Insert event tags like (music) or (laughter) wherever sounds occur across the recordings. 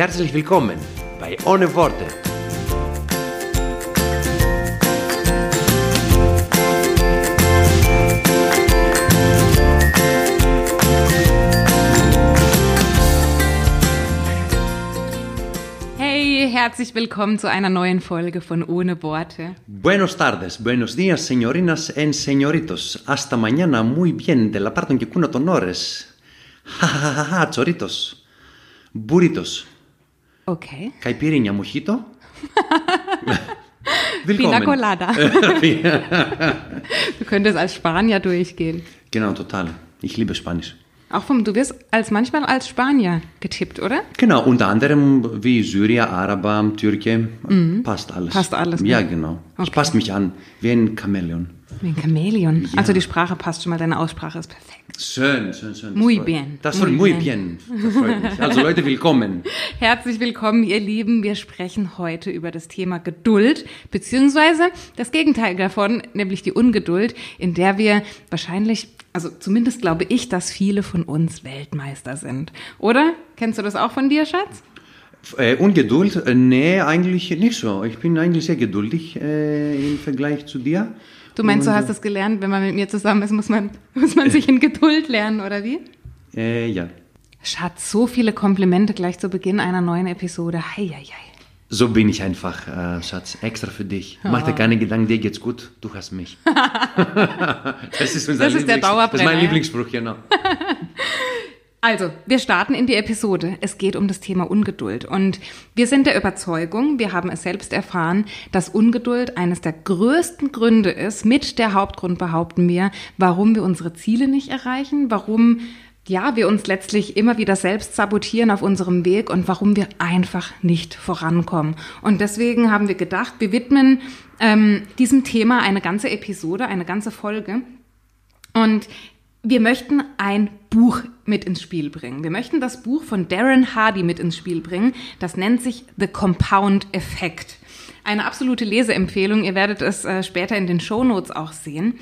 Herzlich willkommen bei Ohne Worte. Hey, herzlich willkommen zu einer neuen Folge von Ohne Worte. Buenos tardes, buenos días, señorinas and señoritos. Hasta mañana, muy bien, de la parte en que cuno tonores. (laughs) Ja, ja, ja, ja, choritos. Burritos. Okay. (laughs) Caipirinha, mojito. (laughs) Willkommen. Pina Colada. (laughs) du könntest als Spanier durchgehen. Genau, total. Ich liebe Spanisch. Auch vom, du wirst als manchmal als Spanier getippt, oder? Genau, unter anderem wie Syrier, Araber, Türke, passt alles. Passt alles, ne? Ja, genau. Okay. Ich passe mich an, wie ein Chamäleon. Wie ein Chamäleon. Also die Sprache passt schon mal, deine Aussprache ist perfekt. Schön, schön, schön. Das Muy freut- bien. Das soll Muy muy bien. Das freut mich. Also Leute, willkommen. (laughs) Herzlich willkommen, ihr Lieben. Wir sprechen heute über das Thema Geduld, beziehungsweise das Gegenteil davon, nämlich die Ungeduld, in der wir wahrscheinlich, also zumindest glaube ich, dass viele von uns Weltmeister sind. Oder? Kennst du das auch von dir, Schatz? Äh, Ungeduld? Äh, nee, eigentlich nicht so. Ich bin eigentlich sehr geduldig äh, im Vergleich zu dir. Du meinst, du hast es gelernt, wenn man mit mir zusammen ist, muss man, (laughs) muss man sich in Geduld lernen, oder wie? Äh, ja. Schatz, so viele Komplimente gleich zu Beginn einer neuen Episode. Heieiei. So bin ich einfach, äh, Schatz, extra für dich. Mach Oh. dir keine Gedanken, dir geht's gut, du hast mich. (laughs) (laughs) das ist, unser Das ist der Lieblings- Das Dauerbrenner, ist mein. Lieblingsspruch, genau. Also, wir starten in die Episode. Es geht um das Thema Ungeduld. Und wir sind der Überzeugung, wir haben es selbst erfahren, dass Ungeduld eines der größten Gründe ist, mit der Hauptgrund behaupten wir, warum wir unsere Ziele nicht erreichen, warum ja, wir uns letztlich immer wieder selbst sabotieren auf unserem Weg und warum wir einfach nicht vorankommen. Und deswegen haben wir gedacht, wir widmen ähm, diesem Thema eine ganze Episode, eine ganze Folge. Und wir möchten ein Buch mit ins Spiel bringen. Wir möchten das Buch von Darren Hardy mit ins Spiel bringen. Das nennt sich The Compound Effect. Eine absolute Leseempfehlung. Ihr werdet es äh, später in den Shownotes auch sehen.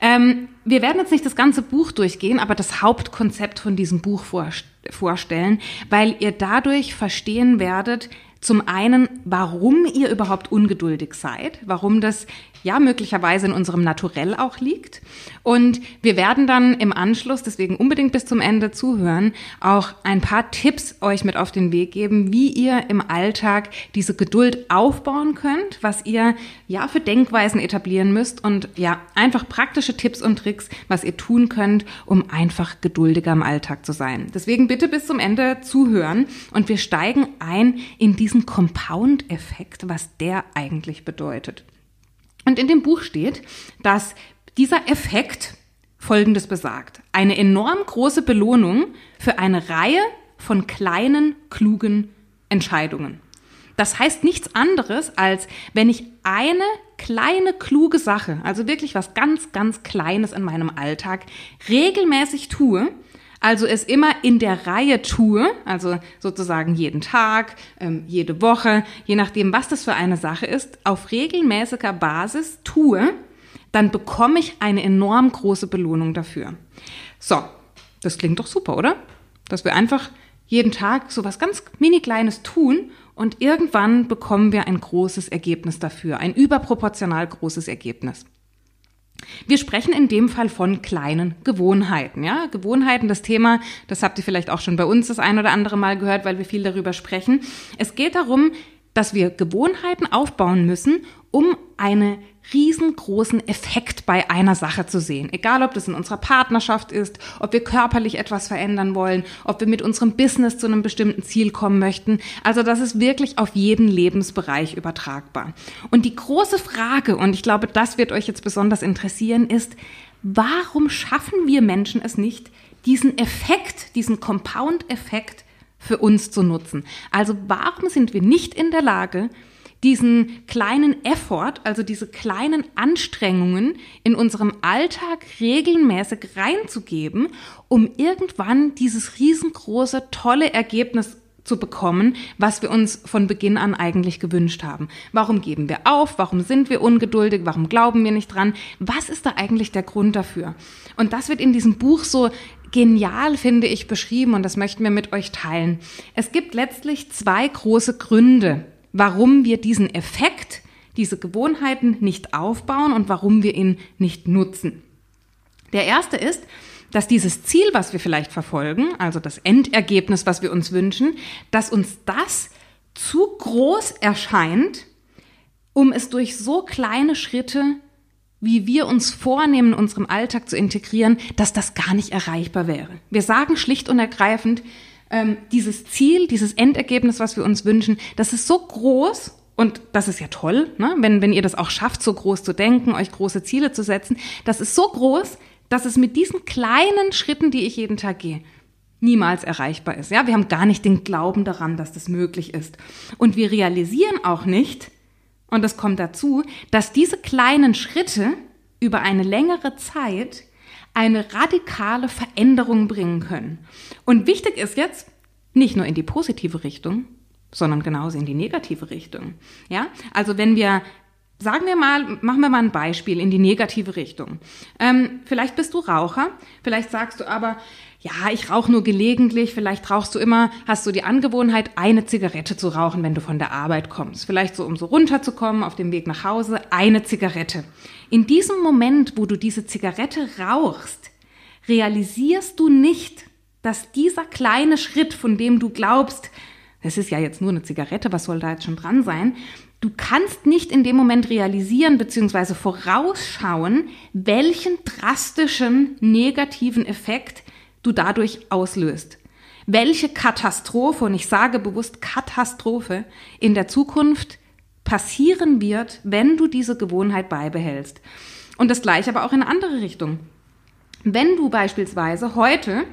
Ähm, wir werden jetzt nicht das ganze Buch durchgehen, aber das Hauptkonzept von diesem Buch vor, vorstellen, weil ihr dadurch verstehen werdet, zum einen, warum ihr überhaupt ungeduldig seid, warum das ja möglicherweise in unserem Naturell auch liegt. Und wir werden dann im Anschluss, deswegen unbedingt bis zum Ende zuhören, auch ein paar Tipps euch mit auf den Weg geben, wie ihr im Alltag diese Geduld aufbauen könnt, was ihr ja für Denkweisen etablieren müsst und ja einfach praktische Tipps und Tricks, was ihr tun könnt, um einfach geduldiger im Alltag zu sein. Deswegen bitte bis zum Ende zuhören und wir steigen ein in diesen Compound-Effekt, was der eigentlich bedeutet. Und in dem Buch steht, dass dieser Effekt Folgendes besagt. Eine enorm große Belohnung für eine Reihe von kleinen, klugen Entscheidungen. Das heißt nichts anderes, als wenn ich eine kleine, kluge Sache, also wirklich was ganz, ganz Kleines in meinem Alltag, regelmäßig tue, also es immer in der Reihe tue, also sozusagen jeden Tag, ähm, jede Woche, je nachdem, was das für eine Sache ist, auf regelmäßiger Basis tue, dann bekomme ich eine enorm große Belohnung dafür. So, das klingt doch super, oder? Dass wir einfach jeden Tag so was ganz mini kleines tun und irgendwann bekommen wir ein großes Ergebnis dafür, ein überproportional großes Ergebnis. Wir sprechen in dem Fall von kleinen Gewohnheiten. Ja, Gewohnheiten, das Thema, das habt ihr vielleicht auch schon bei uns das ein oder andere Mal gehört, weil wir viel darüber sprechen. Es geht darum, dass wir Gewohnheiten aufbauen müssen, um eine riesengroßen Effekt bei einer Sache zu sehen. Egal, ob das in unserer Partnerschaft ist, ob wir körperlich etwas verändern wollen, ob wir mit unserem Business zu einem bestimmten Ziel kommen möchten. Also das ist wirklich auf jeden Lebensbereich übertragbar. Und die große Frage, und ich glaube, das wird euch jetzt besonders interessieren, ist, warum schaffen wir Menschen es nicht, diesen Effekt, diesen Compound-Effekt für uns zu nutzen. Also warum sind wir nicht in der Lage, diesen kleinen Effort, also diese kleinen Anstrengungen in unserem Alltag regelmäßig reinzugeben, um irgendwann dieses riesengroße, tolle Ergebnis zu bekommen, was wir uns von Beginn an eigentlich gewünscht haben. Warum geben wir auf? Warum sind wir ungeduldig? Warum glauben wir nicht dran? Was ist da eigentlich der Grund dafür? Und das wird in diesem Buch so genial, finde ich, beschrieben und das möchten wir mit euch teilen. Es gibt letztlich zwei große Gründe, warum wir diesen Effekt, diese Gewohnheiten nicht aufbauen und warum wir ihn nicht nutzen. Der erste ist, dass dieses Ziel, was wir vielleicht verfolgen, also das Endergebnis, was wir uns wünschen, dass uns das zu groß erscheint, um es durch so kleine Schritte, wie wir uns vornehmen, unserem Alltag zu integrieren, dass das gar nicht erreichbar wäre. Wir sagen schlicht und ergreifend, ähm, dieses Ziel, dieses Endergebnis, was wir uns wünschen, das ist so groß und das ist ja toll, ne? wenn, wenn ihr das auch schafft, so groß zu denken, euch große Ziele zu setzen. Das ist so groß, dass es mit diesen kleinen Schritten, die ich jeden Tag gehe, niemals erreichbar ist. Ja, wir haben gar nicht den Glauben daran, dass das möglich ist. Und wir realisieren auch nicht, und das kommt dazu, dass diese kleinen Schritte über eine längere Zeit eine radikale Veränderung bringen können. Und wichtig ist jetzt, nicht nur in die positive Richtung, sondern genauso in die negative Richtung. Ja, also wenn wir Sagen wir mal, machen wir mal ein Beispiel in die negative Richtung. Ähm, vielleicht bist du Raucher, vielleicht sagst du aber, ja, ich rauche nur gelegentlich, vielleicht rauchst du immer, hast du die Angewohnheit, eine Zigarette zu rauchen, wenn du von der Arbeit kommst. Vielleicht so, um so runterzukommen, auf dem Weg nach Hause, eine Zigarette. In diesem Moment, wo du diese Zigarette rauchst, realisierst du nicht, dass dieser kleine Schritt, von dem du glaubst, das ist ja jetzt nur eine Zigarette, was soll da jetzt schon dran sein? Du kannst nicht in dem Moment realisieren bzw. vorausschauen, welchen drastischen negativen Effekt du dadurch auslöst. Welche Katastrophe, und ich sage bewusst Katastrophe, in der Zukunft passieren wird, wenn du diese Gewohnheit beibehältst. Und das gleiche aber auch in eine andere Richtung. Wenn du beispielsweise heute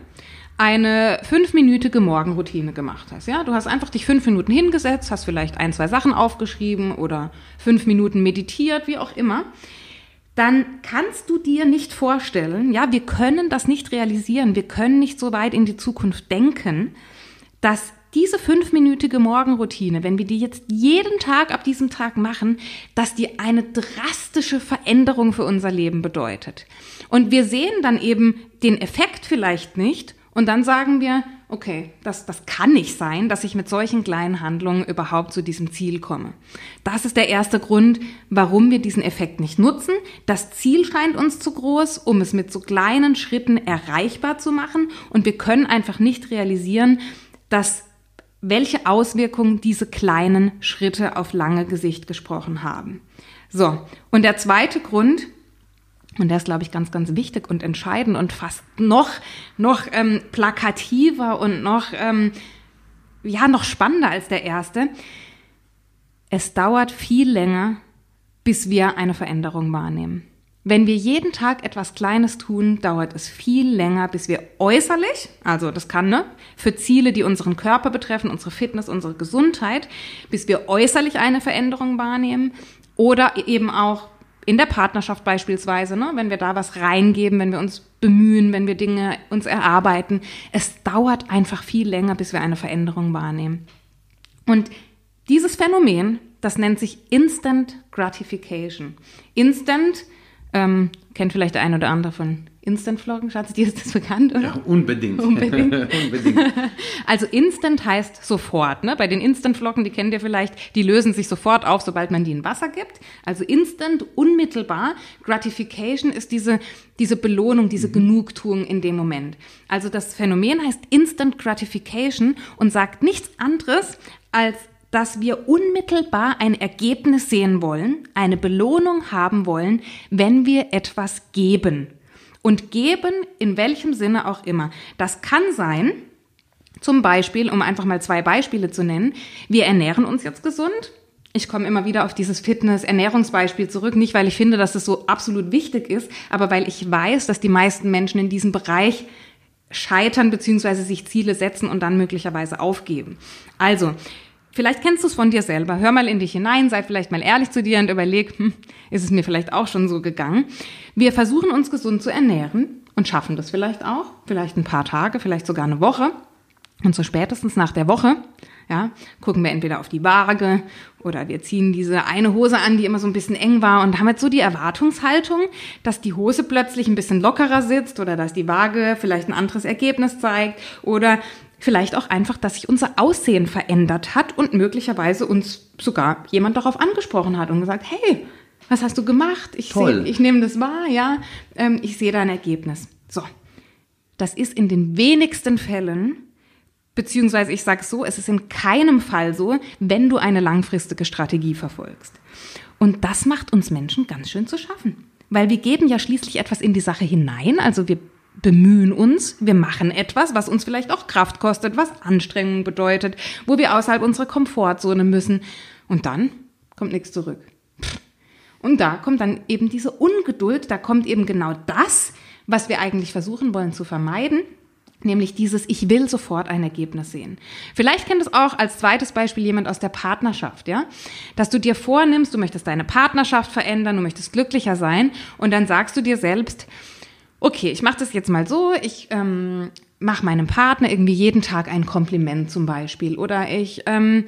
eine fünfminütige Morgenroutine gemacht hast. Ja, du hast einfach dich fünf Minuten hingesetzt, hast vielleicht ein, zwei Sachen aufgeschrieben oder fünf Minuten meditiert, wie auch immer. Dann kannst du dir nicht vorstellen, ja, wir können das nicht realisieren, wir können nicht so weit in die Zukunft denken, dass diese fünfminütige Morgenroutine, wenn wir die jetzt jeden Tag ab diesem Tag machen, dass die eine drastische Veränderung für unser Leben bedeutet. Und wir sehen dann eben den Effekt vielleicht nicht und dann sagen wir, okay, das, das kann nicht sein, dass ich mit solchen kleinen Handlungen überhaupt zu diesem Ziel komme. Das ist der erste Grund, warum wir diesen Effekt nicht nutzen. Das Ziel scheint uns zu groß, um es mit so kleinen Schritten erreichbar zu machen. Und wir können einfach nicht realisieren, dass welche Auswirkungen diese kleinen Schritte auf lange Gesicht gesprochen haben. So, und der zweite Grund, und der ist, glaube ich, ganz, ganz wichtig und entscheidend und fast noch, noch ähm, plakativer und noch, ähm, ja, noch spannender als der erste. Es dauert viel länger, bis wir eine Veränderung wahrnehmen. Wenn wir jeden Tag etwas Kleines tun, dauert es viel länger, bis wir äußerlich, also das kann ne, für Ziele, die unseren Körper betreffen, unsere Fitness, unsere Gesundheit, bis wir äußerlich eine Veränderung wahrnehmen oder eben auch in der Partnerschaft beispielsweise, ne, wenn wir da was reingeben, wenn wir uns bemühen, wenn wir Dinge uns erarbeiten, es dauert einfach viel länger, bis wir eine Veränderung wahrnehmen. Und dieses Phänomen, das nennt sich Instant Gratification. Instant ähm, kennt vielleicht der ein oder andere von Instant-Vloggen, Schatz, dir ist das bekannt, oder? Ja, unbedingt. Unbedingt. (laughs) unbedingt. (laughs) Also Instant heißt sofort. Ne? Bei den Instant-Vloggen, die kennt ihr vielleicht, die lösen sich sofort auf, sobald man die in Wasser gibt. Also Instant, unmittelbar. Gratification ist diese, diese Belohnung, diese mhm. Genugtuung in dem Moment. Also das Phänomen heißt Instant Gratification und sagt nichts anderes als dass wir unmittelbar ein Ergebnis sehen wollen, eine Belohnung haben wollen, wenn wir etwas geben. Und geben in welchem Sinne auch immer. Das kann sein, zum Beispiel, um einfach mal zwei Beispiele zu nennen, wir ernähren uns jetzt gesund. Ich komme immer wieder auf dieses Fitness-Ernährungsbeispiel zurück, nicht weil ich finde, dass es so absolut wichtig ist, aber weil ich weiß, dass die meisten Menschen in diesem Bereich scheitern beziehungsweise sich Ziele setzen und dann möglicherweise aufgeben. Also, vielleicht kennst du es von dir selber. Hör mal in dich hinein, sei vielleicht mal ehrlich zu dir und überleg, hm, ist es mir vielleicht auch schon so gegangen. Wir versuchen uns gesund zu ernähren und schaffen das vielleicht auch, vielleicht ein paar Tage, vielleicht sogar eine Woche. Und so spätestens nach der Woche, ja, gucken wir entweder auf die Waage oder wir ziehen diese eine Hose an, die immer so ein bisschen eng war und haben jetzt so die Erwartungshaltung, dass die Hose plötzlich ein bisschen lockerer sitzt oder dass die Waage vielleicht ein anderes Ergebnis zeigt oder vielleicht auch einfach, dass sich unser Aussehen verändert hat und möglicherweise uns sogar jemand darauf angesprochen hat und gesagt, hey, was hast du gemacht? Ich, seh, ich nehme das wahr, ja, ähm, ich sehe dein Ergebnis. So, das ist in den wenigsten Fällen Beziehungsweise ich sage so, es ist in keinem Fall so, wenn du eine langfristige Strategie verfolgst. Und das macht uns Menschen ganz schön zu schaffen. Weil wir geben ja schließlich etwas in die Sache hinein, also wir bemühen uns, wir machen etwas, was uns vielleicht auch Kraft kostet, was Anstrengung bedeutet, wo wir außerhalb unserer Komfortzone müssen. Und dann kommt nichts zurück. Und da kommt dann eben diese Ungeduld, da kommt eben genau das, was wir eigentlich versuchen wollen zu vermeiden, Nämlich dieses, ich will sofort ein Ergebnis sehen. Vielleicht kennt es auch als zweites Beispiel jemand aus der Partnerschaft, ja? Dass du dir vornimmst, du möchtest deine Partnerschaft verändern, du möchtest glücklicher sein und dann sagst du dir selbst, okay, ich mache das jetzt mal so, ich ähm, mache meinem Partner irgendwie jeden Tag ein Kompliment zum Beispiel oder ich ähm,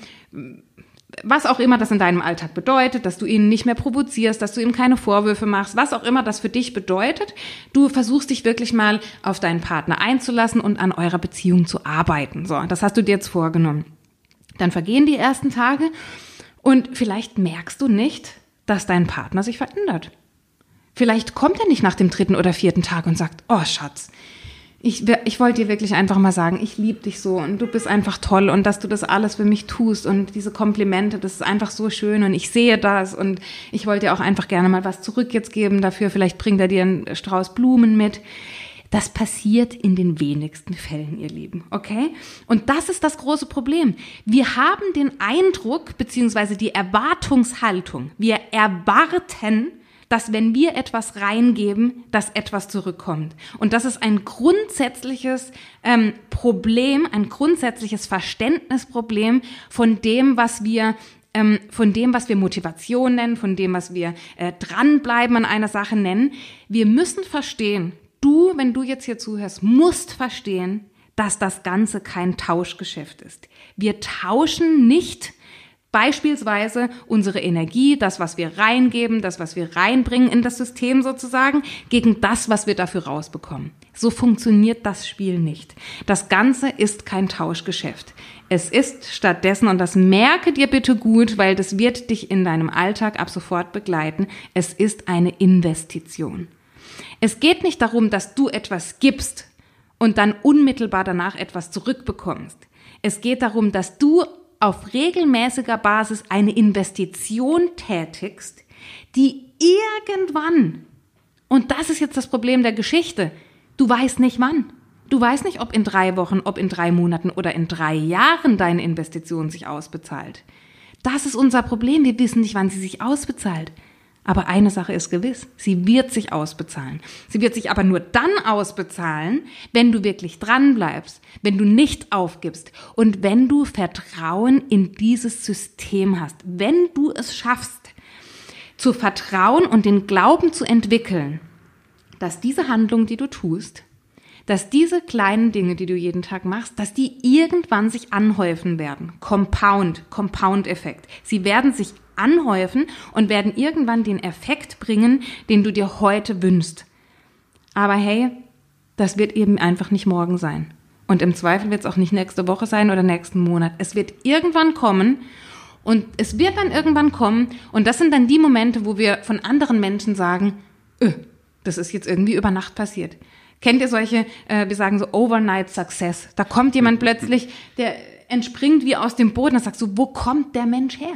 was auch immer das in deinem Alltag bedeutet, dass du ihn nicht mehr provozierst, dass du ihm keine Vorwürfe machst, was auch immer das für dich bedeutet, du versuchst dich wirklich mal auf deinen Partner einzulassen und an eurer Beziehung zu arbeiten. So, das hast du dir jetzt vorgenommen. Dann vergehen die ersten Tage und vielleicht merkst du nicht, dass dein Partner sich verändert. Vielleicht kommt er nicht nach dem dritten oder vierten Tag und sagt, oh Schatz, ich, ich wollte dir wirklich einfach mal sagen, ich liebe dich so und du bist einfach toll und dass du das alles für mich tust und diese Komplimente, das ist einfach so schön und ich sehe das und ich wollte dir auch einfach gerne mal was zurück jetzt geben dafür. Vielleicht bringt er dir einen Strauß Blumen mit. Das passiert in den wenigsten Fällen, ihr Lieben, okay? Und das ist das große Problem. Wir haben den Eindruck beziehungsweise die Erwartungshaltung. Wir erwarten, dass wenn wir etwas reingeben, dass etwas zurückkommt. Und das ist ein grundsätzliches ähm, Problem, ein grundsätzliches Verständnisproblem von dem, was wir ähm, von dem, was wir Motivation nennen, von dem, was wir äh, dranbleiben an einer Sache nennen. Wir müssen verstehen, du, wenn du jetzt hier zuhörst, musst verstehen, dass das Ganze kein Tauschgeschäft ist. Wir tauschen nicht Beispielsweise unsere Energie, das, was wir reingeben, das, was wir reinbringen in das System sozusagen, gegen das, was wir dafür rausbekommen. So funktioniert das Spiel nicht. Das Ganze ist kein Tauschgeschäft. Es ist stattdessen, und das merke dir bitte gut, weil das wird dich in deinem Alltag ab sofort begleiten, es ist eine Investition. Es geht nicht darum, dass du etwas gibst und dann unmittelbar danach etwas zurückbekommst. Es geht darum, dass du auf regelmäßiger Basis eine Investition tätigst, die irgendwann, und das ist jetzt das Problem der Geschichte, du weißt nicht wann. Du weißt nicht, ob in drei Wochen, ob in drei Monaten oder in drei Jahren deine Investition sich ausbezahlt. Das ist unser Problem. Wir wissen nicht, wann sie sich ausbezahlt. Aber eine Sache ist gewiss, sie wird sich ausbezahlen. Sie wird sich aber nur dann ausbezahlen, wenn du wirklich dran bleibst, wenn du nicht aufgibst und wenn du Vertrauen in dieses System hast, wenn du es schaffst, zu vertrauen und den Glauben zu entwickeln, dass diese Handlung, die du tust, dass diese kleinen Dinge, die du jeden Tag machst, dass die irgendwann sich anhäufen werden. Compound, Compound-Effekt. Sie werden sich anhäufen und werden irgendwann den Effekt bringen, den du dir heute wünschst. Aber hey, das wird eben einfach nicht morgen sein. Und im Zweifel wird es auch nicht nächste Woche sein oder nächsten Monat. Es wird irgendwann kommen und es wird dann irgendwann kommen und das sind dann die Momente, wo wir von anderen Menschen sagen, öh, das ist jetzt irgendwie über Nacht passiert. Kennt ihr solche, äh, wir sagen so Overnight Success? Da kommt jemand plötzlich, der entspringt wie aus dem Boden. Da sagst du, wo kommt der Mensch her?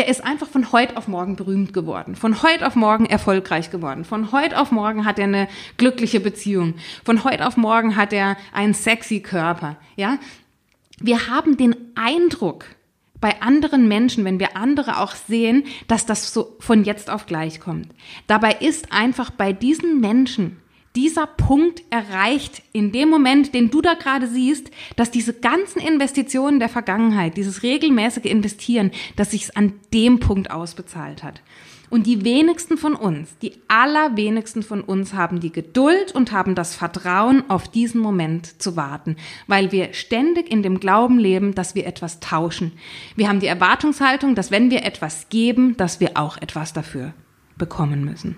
Der ist einfach von heute auf morgen berühmt geworden, von heute auf morgen erfolgreich geworden, von heute auf morgen hat er eine glückliche Beziehung, von heute auf morgen hat er einen sexy Körper, ja. Wir haben den Eindruck bei anderen Menschen, wenn wir andere auch sehen, dass das so von jetzt auf gleich kommt. Dabei ist einfach bei diesen Menschen dieser Punkt erreicht, in dem Moment, den du da gerade siehst, dass diese ganzen Investitionen der Vergangenheit, dieses regelmäßige Investieren, dass sich's an dem Punkt ausbezahlt hat. Und die wenigsten von uns, die allerwenigsten von uns haben die Geduld und haben das Vertrauen, auf diesen Moment zu warten, weil wir ständig in dem Glauben leben, dass wir etwas tauschen. Wir haben die Erwartungshaltung, dass wenn wir etwas geben, dass wir auch etwas dafür bekommen müssen.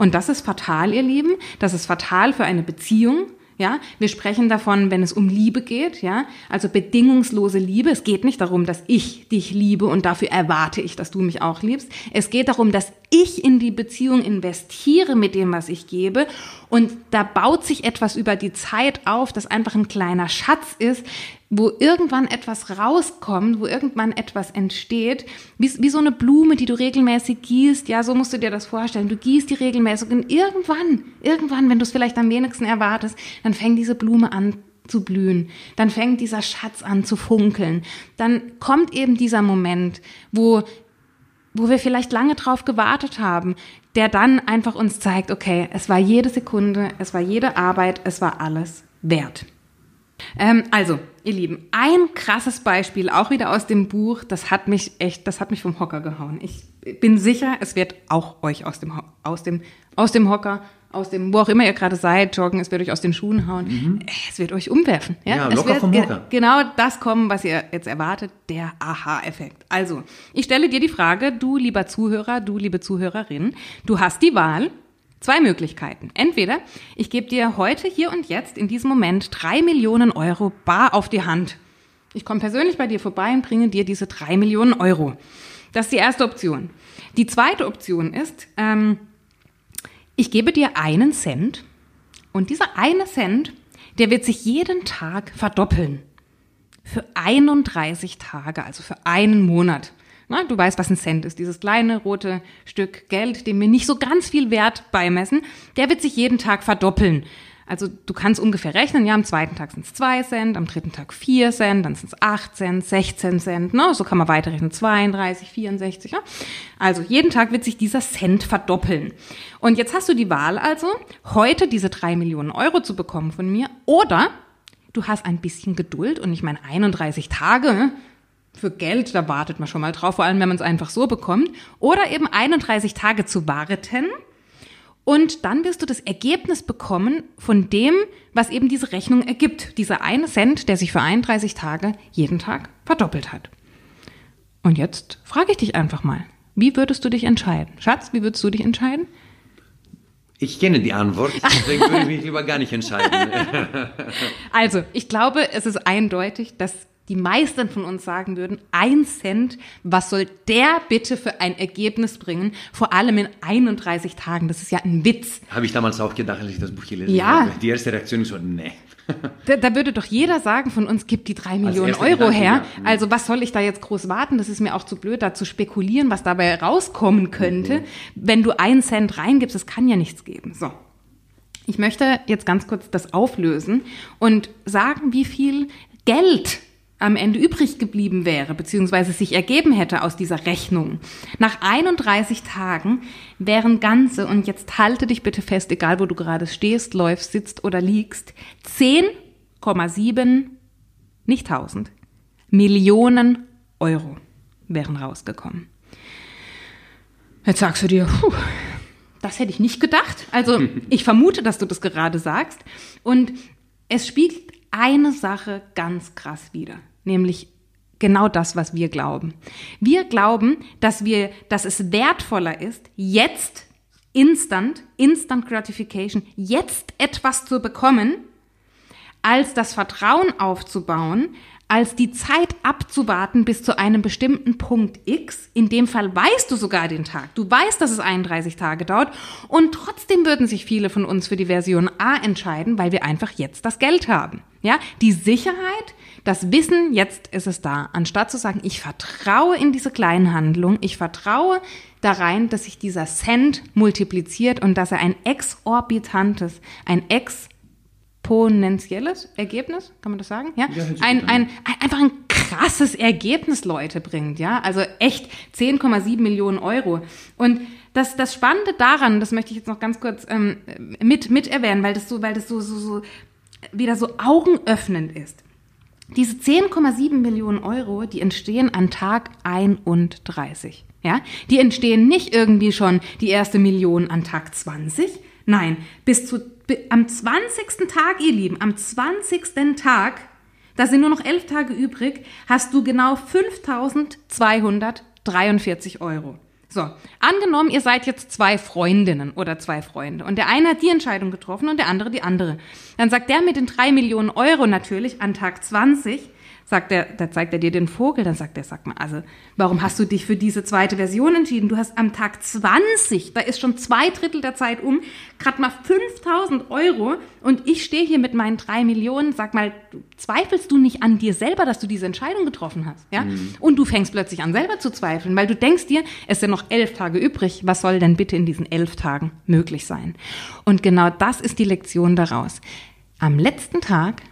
Und das ist fatal, ihr Lieben. Das ist fatal für eine Beziehung. Ja, wir sprechen davon, wenn es um Liebe geht, ja, also bedingungslose Liebe. Es geht nicht darum, dass ich dich liebe und dafür erwarte ich, dass du mich auch liebst. Es geht darum, dass ich in die Beziehung investiere mit dem, was ich gebe. Und da baut sich etwas über die Zeit auf, das einfach ein kleiner Schatz ist, wo irgendwann etwas rauskommt, wo irgendwann etwas entsteht, wie, wie so eine Blume, die du regelmäßig gießt. Ja, so musst du dir das vorstellen. Du gießt die regelmäßig und irgendwann, irgendwann, wenn du es vielleicht am wenigsten erwartest, dann fängt diese Blume an zu blühen. Dann fängt dieser Schatz an zu funkeln. Dann kommt eben dieser Moment, wo wo wir vielleicht lange drauf gewartet haben, der dann einfach uns zeigt, okay, es war jede Sekunde, es war jede Arbeit, es war alles wert. Ähm, also, ihr Lieben, ein krasses Beispiel, auch wieder aus dem Buch, das hat mich echt, das hat mich vom Hocker gehauen. Ich bin sicher, es wird auch euch aus dem, aus dem, aus dem Hocker aus dem, wo auch immer ihr gerade seid, joggen, es wird euch aus den Schuhen hauen. Mhm. Es wird euch umwerfen. Ja, ja es locker wird vom Hocker. genau das kommen, was ihr jetzt erwartet, der Aha-Effekt. Also, ich stelle dir die Frage, du lieber Zuhörer, du liebe Zuhörerin, du hast die Wahl, Zwei Möglichkeiten. Entweder ich gebe dir heute, hier und jetzt, in diesem Moment, drei Millionen Euro bar auf die Hand. Ich komme persönlich bei dir vorbei und bringe dir diese drei Millionen Euro. Das ist die erste Option. Die zweite Option ist, ähm, ich gebe dir einen Cent und dieser eine Cent, der wird sich jeden Tag verdoppeln. Für 31 Tage, also für einen Monat. Na, du weißt, was ein Cent ist. Dieses kleine rote Stück Geld, dem wir nicht so ganz viel Wert beimessen, der wird sich jeden Tag verdoppeln. Also du kannst ungefähr rechnen, ja, am zweiten Tag sind es zwei Cent, am dritten Tag vier Cent, dann sind es acht Cent, 16 Cent, ne? so kann man weiterrechnen, 32, 64. Ja? Also jeden Tag wird sich dieser Cent verdoppeln. Und jetzt hast du die Wahl also, heute diese drei Millionen Euro zu bekommen von mir oder du hast ein bisschen Geduld und ich meine 31 Tage, ne? für Geld, da wartet man schon mal drauf, vor allem wenn man es einfach so bekommt. Oder eben 31 Tage zu warten. Und dann wirst du das Ergebnis bekommen von dem, was eben diese Rechnung ergibt. Dieser eine Cent, der sich für 31 Tage jeden Tag verdoppelt hat. Und jetzt frage ich dich einfach mal, wie würdest du dich entscheiden? Schatz, wie würdest du dich entscheiden? Ich kenne die Antwort, deswegen würde ich mich (laughs) lieber gar nicht entscheiden. Also, ich glaube, es ist eindeutig, dass die meisten von uns sagen würden, ein Cent, was soll der bitte für ein Ergebnis bringen? Vor allem in 31 Tagen. Das ist ja ein Witz. Habe ich damals auch gedacht, als ich das Buch gelesen Ja. habe. Die erste Reaktion ist so, nee. (laughs) Da, da würde doch jeder sagen von uns, gibt die drei Millionen Euro Gedanke, her. ja. Mhm. Also was soll ich da jetzt groß warten? Das ist mir auch zu blöd, da zu spekulieren, was dabei rauskommen könnte. Mhm. Wenn du einen Cent reingibst, das kann ja nichts geben. So. Ich möchte jetzt ganz kurz das auflösen und sagen, wie viel Geld am Ende übrig geblieben wäre, beziehungsweise sich ergeben hätte aus dieser Rechnung. Nach 31 Tagen wären ganze, und jetzt halte dich bitte fest, egal wo du gerade stehst, läufst, sitzt oder liegst, 10,7, nicht 1000, Millionen Euro wären rausgekommen. Jetzt sagst du dir, puh, das hätte ich nicht gedacht. Also (laughs) ich vermute, dass du das gerade sagst. Und es spiegelt eine Sache ganz krass wider, nämlich genau das, was wir glauben. Wir glauben, dass wir, dass es wertvoller ist, jetzt instant, instant gratification, jetzt etwas zu bekommen, als das Vertrauen aufzubauen, als die Zeit abzuwarten bis zu einem bestimmten Punkt X. In dem Fall weißt du sogar den Tag. Du weißt, dass es 31 Tage dauert. Und trotzdem würden sich viele von uns für die Version A entscheiden, weil wir einfach jetzt das Geld haben. Ja, die Sicherheit, das Wissen, jetzt ist es da. Anstatt zu sagen, ich vertraue in diese kleinen Handlungen, ich vertraue da rein, dass sich dieser Cent multipliziert und dass er ein exorbitantes, ein ex exponentielles Ergebnis, kann man das sagen? Ja, Ja, ein, ein, ein, einfach ein krasses Ergebnis, Leute, bringt, ja. Also echt 10,7 Millionen Euro. Und das, das Spannende daran, das möchte ich jetzt noch ganz kurz ähm, mit, mit erwähnen, weil das so, weil das so, so, so wieder so augenöffnend ist. Diese 10,7 Millionen Euro, die entstehen an Tag 31. Ja, die entstehen nicht irgendwie schon die erste Million an Tag 20. Nein, bis zu am 20. Tag, ihr Lieben, am 20. Tag, da sind nur noch elf Tage übrig, hast du genau 5.243 Euro. So, angenommen, ihr seid jetzt zwei Freundinnen oder zwei Freunde und der eine hat die Entscheidung getroffen und der andere die andere. Dann sagt der mit den drei Millionen Euro natürlich an Tag 20, sagt er, da zeigt er dir den Vogel, dann sagt er, sag mal, also warum hast du dich für diese zweite Version entschieden? Du hast am Tag 20, da ist schon zwei Drittel der Zeit um, gerade mal 5000 Euro und ich stehe hier mit meinen drei Millionen, sag mal, zweifelst du nicht an dir selber, dass du diese Entscheidung getroffen hast, ja? Mhm. Und du fängst plötzlich an selber zu zweifeln, weil du denkst dir, es sind noch elf Tage übrig, was soll denn bitte in diesen elf Tagen möglich sein? Und genau das ist die Lektion daraus. Am letzten Tag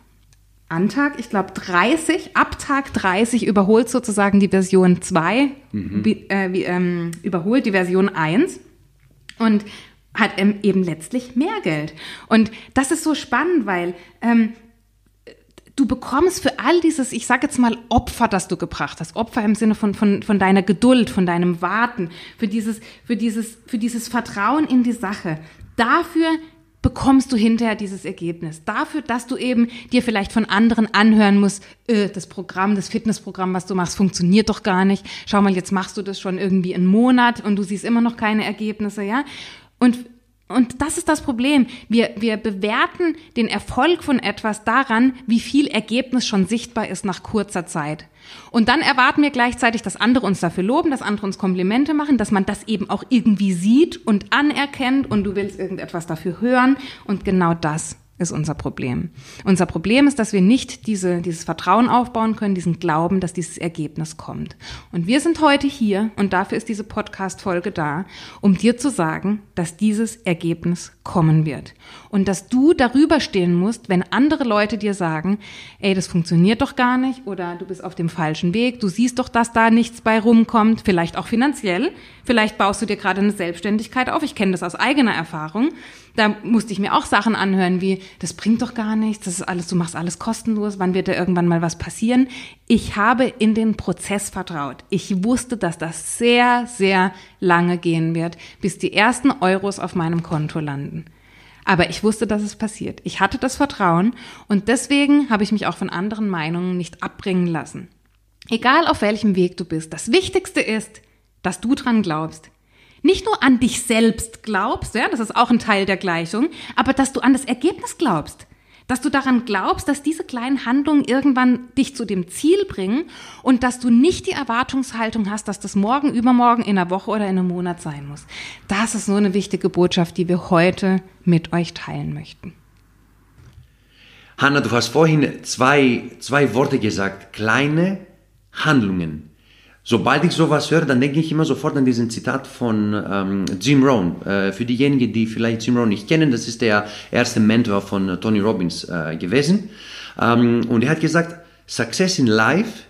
an Tag, ich glaube 30, ab Tag 30 überholt sozusagen die Version 2, mhm. äh, wie, ähm, überholt die Version 1 und hat eben letztlich mehr Geld. Und das ist so spannend, weil ähm, du bekommst für all dieses, ich sage jetzt mal Opfer, das du gebracht hast, Opfer im Sinne von, von, von deiner Geduld, von deinem Warten, für dieses, für, dieses, für dieses Vertrauen in die Sache, dafür bekommst du hinterher dieses Ergebnis. Dafür, dass du eben dir vielleicht von anderen anhören musst, äh, das Programm, das Fitnessprogramm, was du machst, funktioniert doch gar nicht. Schau mal, jetzt machst du das schon irgendwie einen Monat und du siehst immer noch keine Ergebnisse, ja? Und und das ist das Problem. Wir, wir bewerten den Erfolg von etwas daran, wie viel Ergebnis schon sichtbar ist nach kurzer Zeit. Und dann erwarten wir gleichzeitig, dass andere uns dafür loben, dass andere uns Komplimente machen, dass man das eben auch irgendwie sieht und anerkennt und du willst irgendetwas dafür hören. Und genau das ist unser Problem. Unser Problem ist, dass wir nicht diese, dieses Vertrauen aufbauen können, diesen Glauben, dass dieses Ergebnis kommt. Und wir sind heute hier und dafür ist diese Podcast-Folge da, um dir zu sagen, dass dieses Ergebnis kommen wird. Und dass du darüber stehen musst, wenn andere Leute dir sagen, ey, das funktioniert doch gar nicht oder du bist auf dem falschen Weg, du siehst doch, dass da nichts bei rumkommt, vielleicht auch finanziell, vielleicht baust du dir gerade eine Selbstständigkeit auf. Ich kenne das aus eigener Erfahrung da musste ich mir auch Sachen anhören wie, das bringt doch gar nichts, das ist alles, du machst alles kostenlos, wann wird da irgendwann mal was passieren? Ich habe in den Prozess vertraut. Ich wusste, dass das sehr, sehr lange gehen wird, bis die ersten Euros auf meinem Konto landen. Aber ich wusste, dass es passiert. Ich hatte das Vertrauen und deswegen habe ich mich auch von anderen Meinungen nicht abbringen lassen. Egal auf welchem Weg du bist, das Wichtigste ist, dass du dran glaubst nicht nur an dich selbst glaubst, ja, das ist auch ein Teil der Gleichung, aber dass du an das Ergebnis glaubst. Dass du daran glaubst, dass diese kleinen Handlungen irgendwann dich zu dem Ziel bringen und dass du nicht die Erwartungshaltung hast, dass das morgen, übermorgen, in einer Woche oder in einem Monat sein muss. Das ist so eine wichtige Botschaft, die wir heute mit euch teilen möchten. Hanna, du hast vorhin zwei, zwei Worte gesagt. Kleine Handlungen. Sobald ich sowas höre, dann denke ich immer sofort an diesen Zitat von ähm, Jim Rohn. Äh, für diejenigen, die vielleicht Jim Rohn nicht kennen, das ist der erste Mentor von äh, Tony Robbins äh, gewesen. Ähm, und er hat gesagt, Success in life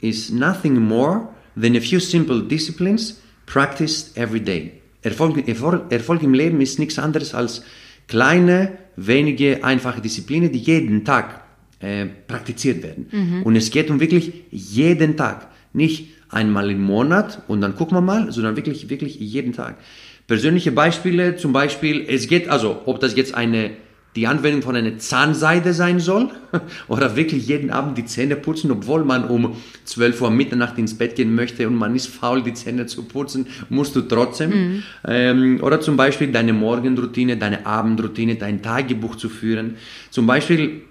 is nothing more than a few simple disciplines practiced every day. Erfolg, Erfolg, Erfolg im Leben ist nichts anderes als kleine, wenige, einfache Disziplinen, die jeden Tag äh, praktiziert werden. Mhm. Und es geht um wirklich jeden Tag. Nicht einmal im Monat und dann gucken wir mal, sondern wirklich, wirklich jeden Tag. Persönliche Beispiele, zum Beispiel, es geht also, ob das jetzt eine, die Anwendung von einer Zahnseide sein soll (laughs) oder wirklich jeden Abend die Zähne putzen, obwohl man um 12 Uhr Mitternacht ins Bett gehen möchte und man ist faul, die Zähne zu putzen, musst du trotzdem. Mhm. Ähm, oder zum Beispiel deine Morgenroutine, deine Abendroutine, dein Tagebuch zu führen. Zum Beispiel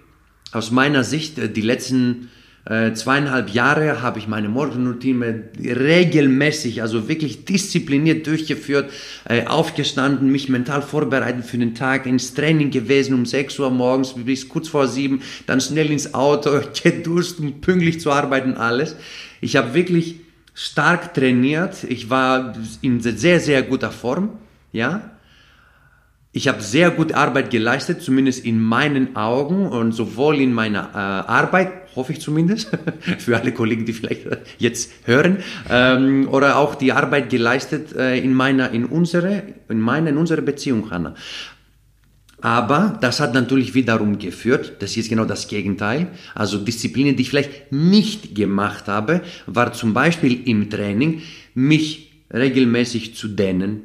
aus meiner Sicht, äh, die letzten äh, zweieinhalb Jahre habe ich meine Morgenroutine regelmäßig, also wirklich diszipliniert durchgeführt, äh, aufgestanden, mich mental vorbereitet für den Tag, ins Training gewesen um 6 Uhr morgens bis kurz vor 7, dann schnell ins Auto, (laughs) geduscht, um pünktlich zu arbeiten, alles. Ich habe wirklich stark trainiert, ich war in sehr, sehr guter Form, ja, ich habe sehr gute Arbeit geleistet, zumindest in meinen Augen und sowohl in meiner äh, Arbeit, hoffe ich zumindest, (laughs) für alle Kollegen, die vielleicht jetzt hören, ähm, oder auch die Arbeit geleistet äh, in meiner, in unsere, in meiner, in unserer Beziehung, Hanna. Aber das hat natürlich wiederum geführt, das ist genau das Gegenteil. Also Disziplinen, die ich vielleicht nicht gemacht habe, war zum Beispiel im Training, mich regelmäßig zu dehnen,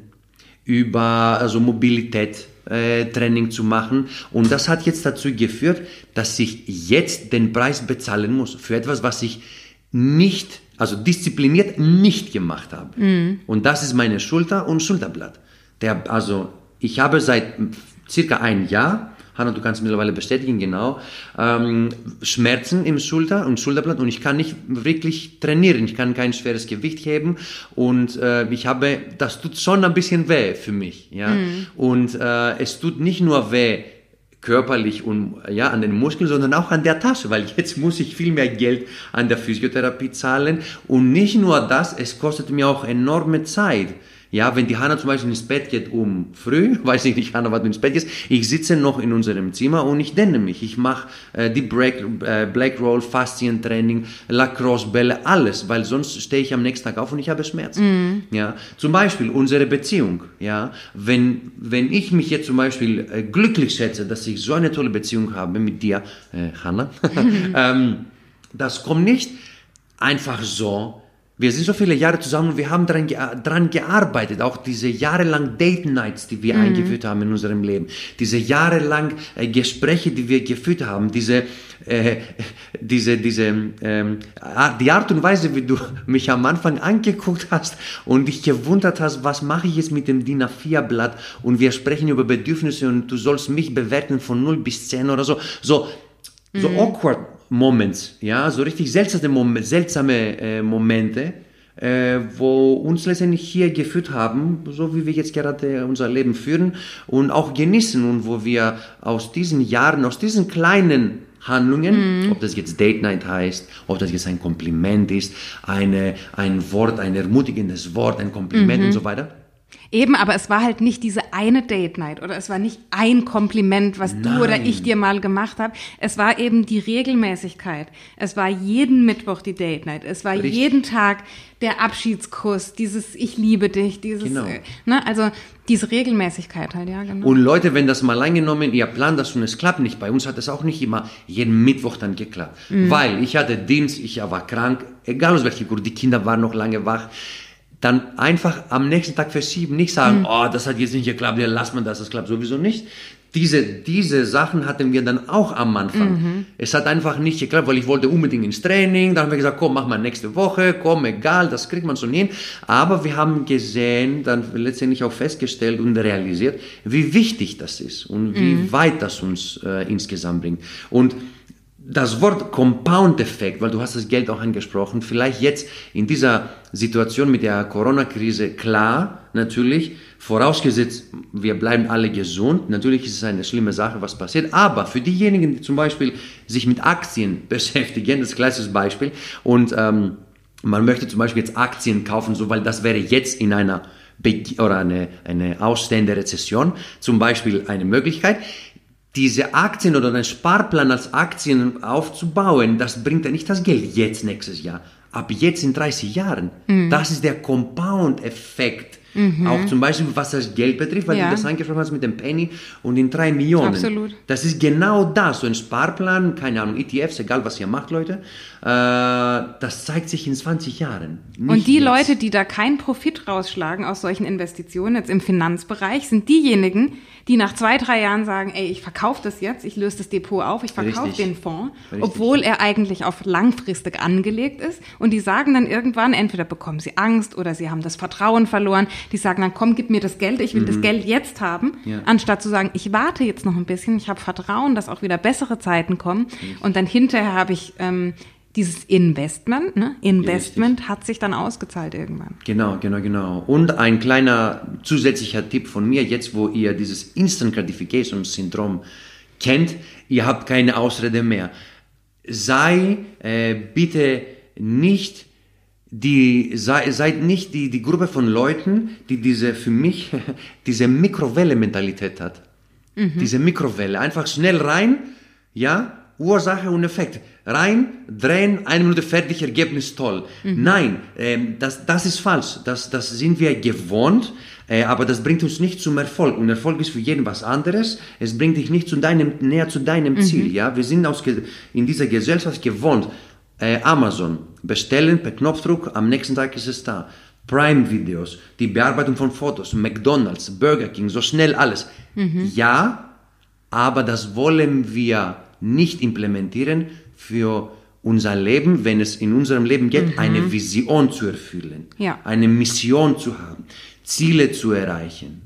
über also Mobilität äh, Training zu machen. Und das hat jetzt dazu geführt, dass ich jetzt den Preis bezahlen muss für etwas, was ich nicht, also diszipliniert nicht gemacht habe. Mhm. Und das ist meine Schulter und Schulterblatt. Der, also ich habe seit circa ein Jahr Hanna, du kannst mittlerweile bestätigen, genau, ähm, Schmerzen im Schulter und Schulterblatt und ich kann nicht wirklich trainieren, ich kann kein schweres Gewicht heben und äh, ich habe, das tut schon ein bisschen weh für mich, ja, mhm. und äh, es tut nicht nur weh, körperlich und ja an den Muskeln, sondern auch an der Tasche, weil jetzt muss ich viel mehr Geld an der Physiotherapie zahlen und nicht nur das, es kostet mir auch enorme Zeit. Ja, wenn die Hanna zum Beispiel ins Bett geht um früh, (laughs) weiß ich nicht, Hanna, wann du ins Bett gehst, ich sitze noch in unserem Zimmer und ich denne mich. Ich mache äh, die Break, äh, Black Roll, Faszientraining, Lacrosse-Bälle, alles, weil sonst stehe ich am nächsten Tag auf und ich habe Schmerzen. Mm. Ja, zum Beispiel unsere Beziehung. Ja, wenn, wenn ich mich jetzt zum Beispiel äh, glücklich schätze, dass ich so eine tolle Beziehung habe mit dir, äh, Hanna, (laughs) (laughs) ähm, das kommt nicht einfach so, wir sind so viele Jahre zusammen und wir haben daran, daran gearbeitet, auch diese jahrelang Date Nights, die wir mhm. eingeführt haben in unserem Leben, diese jahrelang äh, Gespräche, die wir geführt haben, diese, äh, diese, diese, ähm, die Art und Weise, wie du (laughs) mich am Anfang angeguckt hast und dich gewundert hast, was mache ich jetzt mit dem DIN A4-Blatt und wir sprechen über Bedürfnisse und du sollst mich bewerten von 0 bis 10 oder so, so, so mhm. awkward Moments, ja, so richtig seltsame, Momente, seltsame äh, Momente, äh, wo uns letztendlich hier geführt haben, so wie wir jetzt gerade unser Leben führen und auch genießen und wo wir aus diesen Jahren, aus diesen kleinen Handlungen, mm. ob das jetzt Date Night heißt, ob das jetzt ein Kompliment ist, eine, ein Wort, ein ermutigendes Wort, ein Kompliment -hmm. und so weiter, Eben, aber es war halt nicht diese eine Date Night oder es war nicht ein Kompliment, was Nein. du oder ich dir mal gemacht habe. Es war eben die Regelmäßigkeit. Es war jeden Mittwoch die Date Night. Es war Richtig. jeden Tag der Abschiedskuss, dieses Ich liebe dich, dieses, genau. Äh, ne, also diese Regelmäßigkeit halt, ja, genau. Und Leute, wenn das mal eingenommen, ihr plant das und es klappt nicht, bei uns hat es auch nicht immer jeden Mittwoch dann geklappt. Mhm. Weil ich hatte Dienst, ich war krank, egal aus welchem Grund, die Kinder waren noch lange wach dann einfach am nächsten Tag verschieben, nicht sagen, mhm. oh, das hat jetzt nicht geklappt, ja, lass man das, das klappt sowieso nicht. Diese, diese Sachen hatten wir dann auch am Anfang. Mhm. Es hat einfach nicht geklappt, weil ich wollte unbedingt ins Training. Dann haben wir gesagt, komm, mach mal nächste Woche, komm, egal, das kriegt man schon hin. Aber wir haben gesehen, dann letztendlich auch festgestellt und realisiert, wie wichtig das ist und wie mhm. weit das uns äh, insgesamt bringt. Und das Wort Compound-Effekt, weil du hast das Geld auch angesprochen, vielleicht jetzt in dieser Situation mit der Corona-Krise klar, natürlich, vorausgesetzt, wir bleiben alle gesund, natürlich ist es eine schlimme Sache, was passiert, aber für diejenigen, die zum Beispiel sich mit Aktien (laughs) beschäftigen, das klassische Beispiel, und ähm, man möchte zum Beispiel jetzt Aktien kaufen, so, weil das wäre jetzt in einer Be oder eine, eine ausstehende Rezession zum Beispiel eine Möglichkeit diese Aktien oder einen Sparplan als Aktien aufzubauen, das bringt ja nicht das Geld jetzt nächstes Jahr. Ab jetzt in 30 Jahren. Mhm. Das ist der Compound-Effekt. Mhm. Auch zum Beispiel, was das Geld betrifft, weil ja. du das angesprochen hast mit dem Penny und den drei Millionen. Absolut. Das ist genau das. So ein Sparplan, keine Ahnung, ETFs, egal was ihr macht, Leute. Äh, das zeigt sich in 20 Jahren. Und die jetzt. Leute, die da keinen Profit rausschlagen aus solchen Investitionen, jetzt im Finanzbereich, sind diejenigen, die nach zwei, drei Jahren sagen, ey, ich verkaufe das jetzt, ich löse das Depot auf, ich verkaufe den Fonds, Richtig. obwohl er eigentlich auf langfristig angelegt ist. Und die sagen dann irgendwann, entweder bekommen sie Angst oder sie haben das Vertrauen verloren. Die sagen dann, komm, gib mir das Geld, ich will mhm. das Geld jetzt haben, ja. anstatt zu sagen, ich warte jetzt noch ein bisschen, ich habe Vertrauen, dass auch wieder bessere Zeiten kommen. Und dann hinterher habe ich ähm, dieses Investment, ne? Investment Richtig. hat sich dann ausgezahlt irgendwann. Genau, genau, genau. Und ein kleiner zusätzlicher Tipp von mir, jetzt wo ihr dieses Instant Gratification Syndrom kennt, ihr habt keine Ausrede mehr. Sei äh, bitte nicht die sei, seid nicht die, die Gruppe von Leuten, die diese für mich (laughs) diese Mikrowelle-Mentalität hat. Diese Mikrowelle. Einfach schnell rein, ja, Ursache und Effekt. Rein, drehen, eine Minute fertig, Ergebnis toll. Nein, ähm, das, das ist falsch. Das, das sind wir gewohnt, äh, aber das bringt uns nicht zum Erfolg. Und Erfolg ist für jeden was anderes. Es bringt dich nicht zu deinem, näher zu deinem Ziel. Ja, wir sind aus, in dieser Gesellschaft gewohnt. Äh, Amazon bestellen per Knopfdruck, am nächsten Tag ist es da. Prime-Videos, die Bearbeitung von Fotos, McDonald's, Burger King, so schnell alles. Ja, aber das wollen wir nicht implementieren für unser Leben, wenn es in unserem Leben geht, eine Vision zu erfüllen, Ja. eine Mission zu haben, Ziele zu erreichen.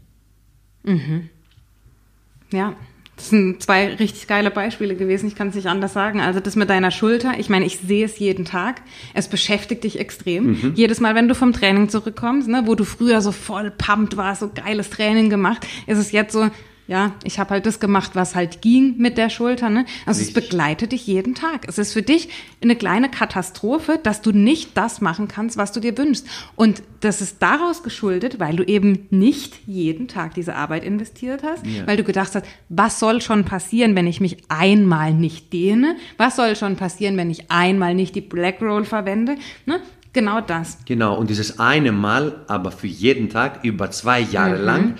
Ja, das sind zwei richtig geile Beispiele gewesen. Ich kann es nicht anders sagen. Also das mit deiner Schulter, ich meine, ich sehe es jeden Tag. Es beschäftigt dich extrem. Jedes Mal, wenn du vom Training zurückkommst, ne, wo du früher so voll pumped warst, so geiles Training gemacht, ist es jetzt so, ja, ich habe halt das gemacht, was halt ging mit der Schulter. Ne? Also es Richtig. begleitet dich jeden Tag. Es ist für dich eine kleine Katastrophe, dass du nicht das machen kannst, was du dir wünschst. Und das ist daraus geschuldet, weil du eben nicht jeden Tag diese Arbeit investiert hast, Ja. weil du gedacht hast, was soll schon passieren, wenn ich mich einmal nicht dehne? Was soll schon passieren, wenn ich einmal nicht die Black Roll verwende? Ne? Genau das. Genau, und dieses eine Mal, aber für jeden Tag, über zwei Jahre lang.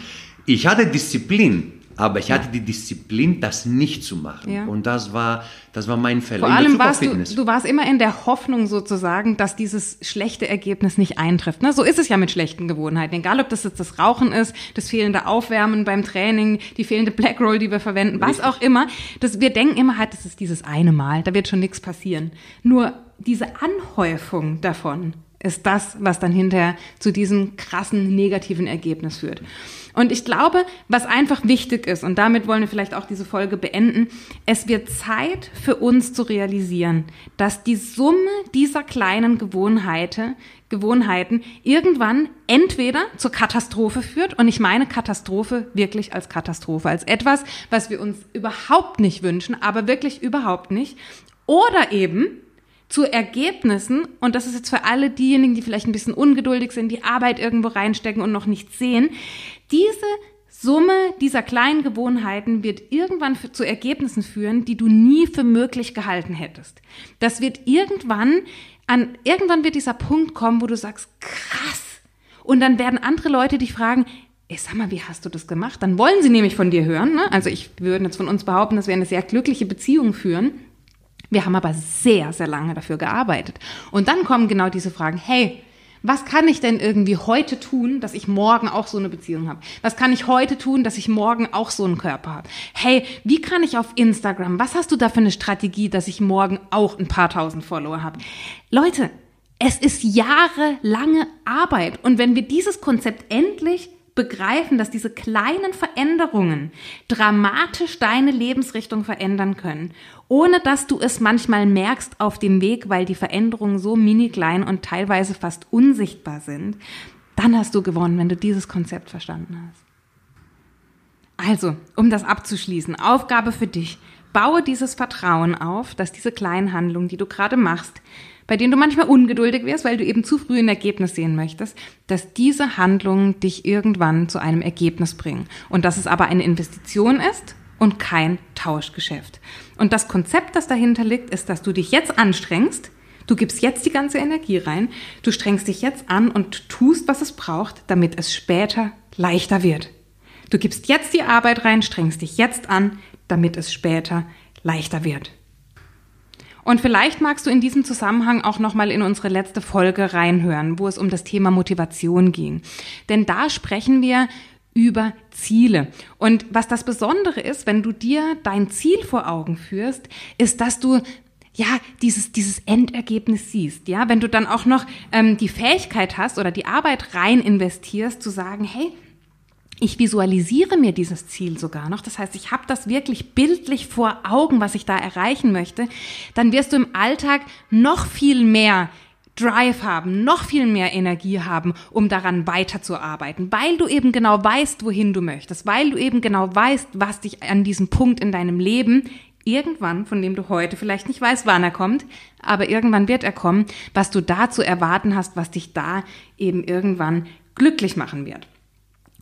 Ich hatte Disziplin, aber ich hatte die Disziplin, das nicht zu machen. Ja. Und das war, das war mein Fehler. Vor allem warst du, du warst immer in der Hoffnung sozusagen, dass dieses schlechte Ergebnis nicht eintrifft. Ne? So ist es ja mit schlechten Gewohnheiten. Egal, ob das jetzt das Rauchen ist, das fehlende Aufwärmen beim Training, die fehlende Black Roll, die wir verwenden, was Richtig. auch immer. Das, wir denken immer halt, das ist dieses eine Mal, da wird schon nichts passieren. Nur diese Anhäufung davon ist das, was dann hinterher zu diesem krassen negativen Ergebnis führt. Und ich glaube, was einfach wichtig ist, und damit wollen wir vielleicht auch diese Folge beenden, es wird Zeit für uns zu realisieren, dass die Summe dieser kleinen Gewohnheiten, Gewohnheiten irgendwann entweder zur Katastrophe führt, und ich meine Katastrophe wirklich als Katastrophe, als etwas, was wir uns überhaupt nicht wünschen, aber wirklich überhaupt nicht, oder eben zu Ergebnissen, und das ist jetzt für alle diejenigen, die vielleicht ein bisschen ungeduldig sind, die Arbeit irgendwo reinstecken und noch nichts sehen, diese Summe dieser kleinen Gewohnheiten wird irgendwann für, zu Ergebnissen führen, die du nie für möglich gehalten hättest. Das wird irgendwann an, irgendwann wird dieser Punkt kommen, wo du sagst, krass. Und dann werden andere Leute dich fragen, ey, sag mal, wie hast du das gemacht? Dann wollen sie nämlich von dir hören. Ne? Also ich würde jetzt von uns behaupten, dass wir eine sehr glückliche Beziehung führen. Wir haben aber sehr, sehr lange dafür gearbeitet. Und dann kommen genau diese Fragen, hey, was kann ich denn irgendwie heute tun, dass ich morgen auch so eine Beziehung habe? Was kann ich heute tun, dass ich morgen auch so einen Körper habe? Hey, wie kann ich auf Instagram, was hast du da für eine Strategie, dass ich morgen auch ein paar tausend Follower habe? Leute, es ist jahrelange Arbeit. Und wenn wir dieses Konzept endlich begreifen, dass diese kleinen Veränderungen dramatisch deine Lebensrichtung verändern können, ohne dass du es manchmal merkst auf dem Weg, weil die Veränderungen so mini klein und teilweise fast unsichtbar sind, dann hast du gewonnen, wenn du dieses Konzept verstanden hast. Also, um das abzuschließen, Aufgabe für dich. Baue dieses Vertrauen auf, dass diese kleinen Handlungen, die du gerade machst, bei denen du manchmal ungeduldig wirst, weil du eben zu früh ein Ergebnis sehen möchtest, dass diese Handlungen dich irgendwann zu einem Ergebnis bringen. Und dass es aber eine Investition ist und kein Tauschgeschäft. Und das Konzept, das dahinter liegt, ist, dass du dich jetzt anstrengst, du gibst jetzt die ganze Energie rein, du strengst dich jetzt an und tust, was es braucht, damit es später leichter wird. Du gibst jetzt die Arbeit rein, strengst dich jetzt an, damit es später leichter wird. Und vielleicht magst du in diesem Zusammenhang auch nochmal in unsere letzte Folge reinhören, wo es um das Thema Motivation ging. Denn da sprechen wir über Ziele. Und was das Besondere ist, wenn du dir dein Ziel vor Augen führst, ist, dass du ja, dieses, dieses Endergebnis siehst, ja, wenn du dann auch noch ähm, die Fähigkeit hast oder die Arbeit rein investierst, zu sagen, hey, ich visualisiere mir dieses Ziel sogar noch. Das heißt, ich habe das wirklich bildlich vor Augen, was ich da erreichen möchte. Dann wirst du im Alltag noch viel mehr Drive haben, noch viel mehr Energie haben, um daran weiterzuarbeiten, weil du eben genau weißt, wohin du möchtest, weil du eben genau weißt, was dich an diesem Punkt in deinem Leben irgendwann, von dem du heute vielleicht nicht weißt, wann er kommt, aber irgendwann wird er kommen, was du da zu erwarten hast, was dich da eben irgendwann glücklich machen wird.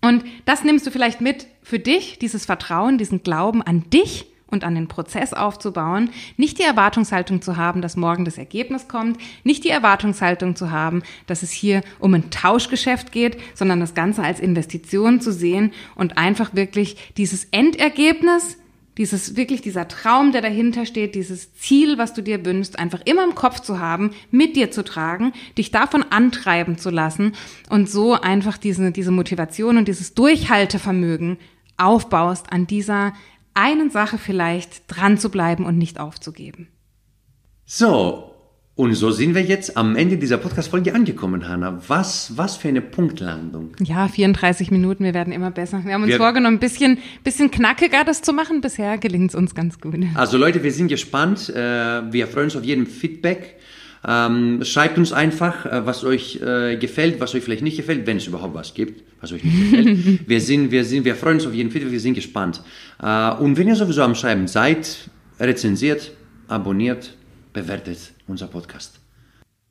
Und das nimmst du vielleicht mit für dich, dieses Vertrauen, diesen Glauben an dich und an den Prozess aufzubauen, nicht die Erwartungshaltung zu haben, dass morgen das Ergebnis kommt, nicht die Erwartungshaltung zu haben, dass es hier um ein Tauschgeschäft geht, sondern das Ganze als Investition zu sehen und einfach wirklich dieses Endergebnis dieses wirklich dieser Traum, der dahinter steht, dieses Ziel, was du dir wünschst, einfach immer im Kopf zu haben, mit dir zu tragen, dich davon antreiben zu lassen und so einfach diese, diese Motivation und dieses Durchhaltevermögen aufbaust, an dieser einen Sache vielleicht dran zu bleiben und nicht aufzugeben. So, und so sind wir jetzt am Ende dieser Podcast-Folge angekommen, Hanna. Was, was für eine Punktlandung. Ja, 34 Minuten, wir werden immer besser. Wir haben uns wir, vorgenommen, ein bisschen, bisschen knackiger das zu machen. Bisher gelingt es uns ganz gut. Also Leute, wir sind gespannt. Äh, wir freuen uns auf jeden Feedback. Ähm, schreibt uns einfach, äh, was euch äh, gefällt, was euch vielleicht nicht gefällt, wenn es überhaupt was gibt, was euch nicht gefällt. (laughs) wir sind, wir sind, wir freuen uns auf jeden Feedback, wir sind gespannt. Und wenn ihr sowieso am Schreiben seid, rezensiert, abonniert, bewertet unser Podcast.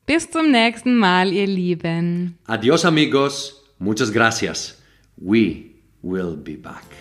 Bis zum nächsten Mal, ihr Lieben. Adios, amigos. Muchas gracias. We will be back.